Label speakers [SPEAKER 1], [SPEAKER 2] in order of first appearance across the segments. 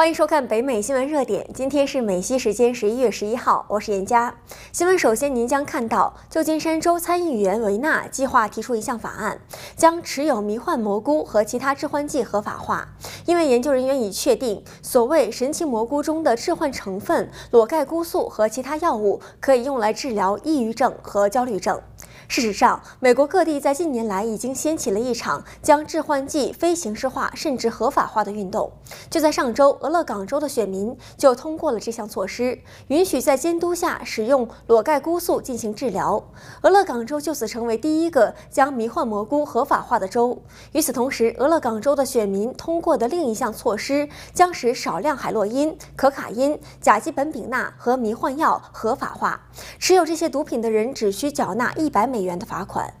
[SPEAKER 1] 欢迎收看北美新闻热点。今天是美西时间十一月十一号，我是严佳。新闻首先，您将看到旧金山州参议员维纳计划提出一项法案，将持有迷幻蘑菇和其他致幻剂合法化。因为研究人员已确定，所谓神奇蘑菇中的致幻成分裸盖菇素和其他药物可以用来治疗抑郁症和焦虑症。事实上，美国各地在近年来已经掀起了一场将致幻剂非刑事化甚至合法化的运动。就在上周，俄勒冈州的选民就通过了这项措施，允许在监督下使用裸盖菇素进行治疗。俄勒冈州就此成为第一个将迷幻蘑菇合法化的州。与此同时，俄勒冈州的选民通过的另一项措施将使少量海洛因、可卡因、甲基苯丙钠和迷幻药合法化。持有这些毒品的人只需缴纳一百美元的罚款。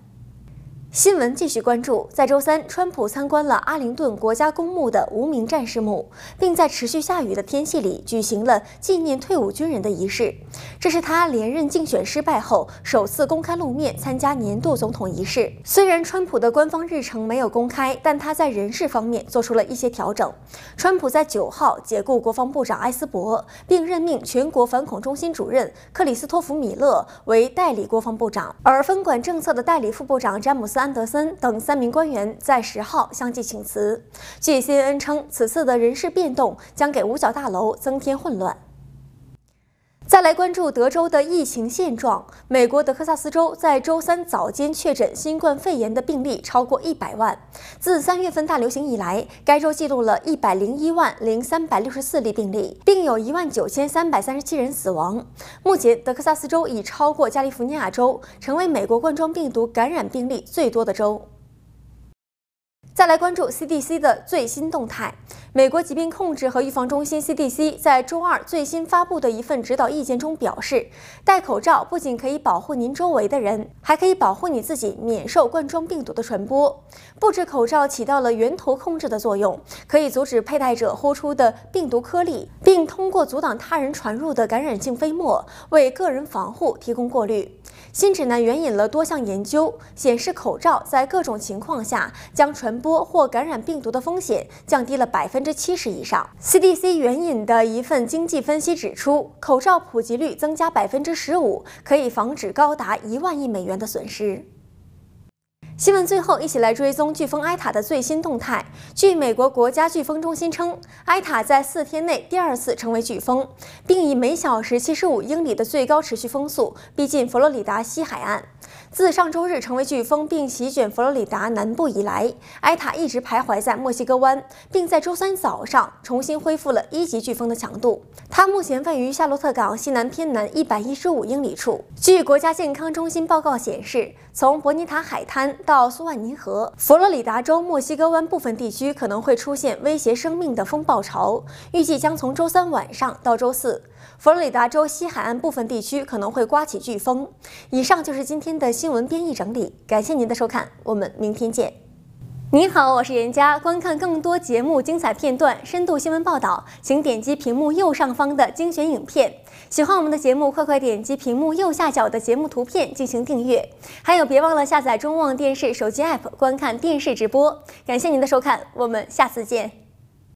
[SPEAKER 1] 新闻继续关注，在周三，川普参观了阿灵顿国家公墓的无名战士墓，并在持续下雨的天气里举行了纪念退伍军人的仪式。这是他连任竞选失败后首次公开露面参加年度总统仪式。虽然川普的官方日程没有公开，但他在人事方面做出了一些调整。川普在九号解雇国防部长埃斯珀，并任命全国反恐中心主任克里斯托弗·米勒为代理国防部长，而分管政策的代理副部长詹姆斯。安德森等三名官员在十号相继请辞。据 CNN 称，此次的人事变动将给五角大楼增添混乱。再来关注德州的疫情现状。美国德克萨斯州在周三早间确诊新冠肺炎的病例超过一百万。自三月份大流行以来，该州记录了一百零一万零三百六十四例病例，并有一万九千三百三十七人死亡。目前，德克萨斯州已超过加利福尼亚州，成为美国冠状病毒感染病例最多的州。再来关注 CDC 的最新动态。美国疾病控制和预防中心 （CDC） 在周二最新发布的一份指导意见中表示，戴口罩不仅可以保护您周围的人，还可以保护你自己免受冠状病毒的传播。不止口罩起到了源头控制的作用，可以阻止佩戴者呼出的病毒颗粒，并通过阻挡他人传入的感染性飞沫，为个人防护提供过滤。新指南援引了多项研究，显示口罩在各种情况下将传播或感染病毒的风险降低了百分之七十以上。CDC 援引的一份经济分析指出，口罩普及率增加百分之十五，可以防止高达一万亿美元的损失。新闻最后，一起来追踪飓风埃塔的最新动态。据美国国家飓风中心称，埃塔在四天内第二次成为飓风，并以每小时七十五英里的最高持续风速逼近佛罗里达西海岸。自上周日成为飓风并席卷佛罗里达南部以来，埃塔一直徘徊在墨西哥湾，并在周三早上重新恢复了一级飓风的强度。它目前位于夏洛特港西南偏南一百一十五英里处。据国家健康中心报告显示，从伯尼塔海滩到苏万尼河，佛罗里达州墨西哥湾部分地区可能会出现威胁生命的风暴潮，预计将从周三晚上到周四。佛罗里达州西海岸部分地区可能会刮起飓风。以上就是今天的新闻编译整理，感谢您的收看，我们明天见。您好，我是严佳。观看更多节目精彩片段、深度新闻报道，请点击屏幕右上方的精选影片。喜欢我们的节目，快快点击屏幕右下角的节目图片进行订阅。还有，别忘了下载中望电视手机 APP 观看电视直播。感谢您的收看，我们下次见。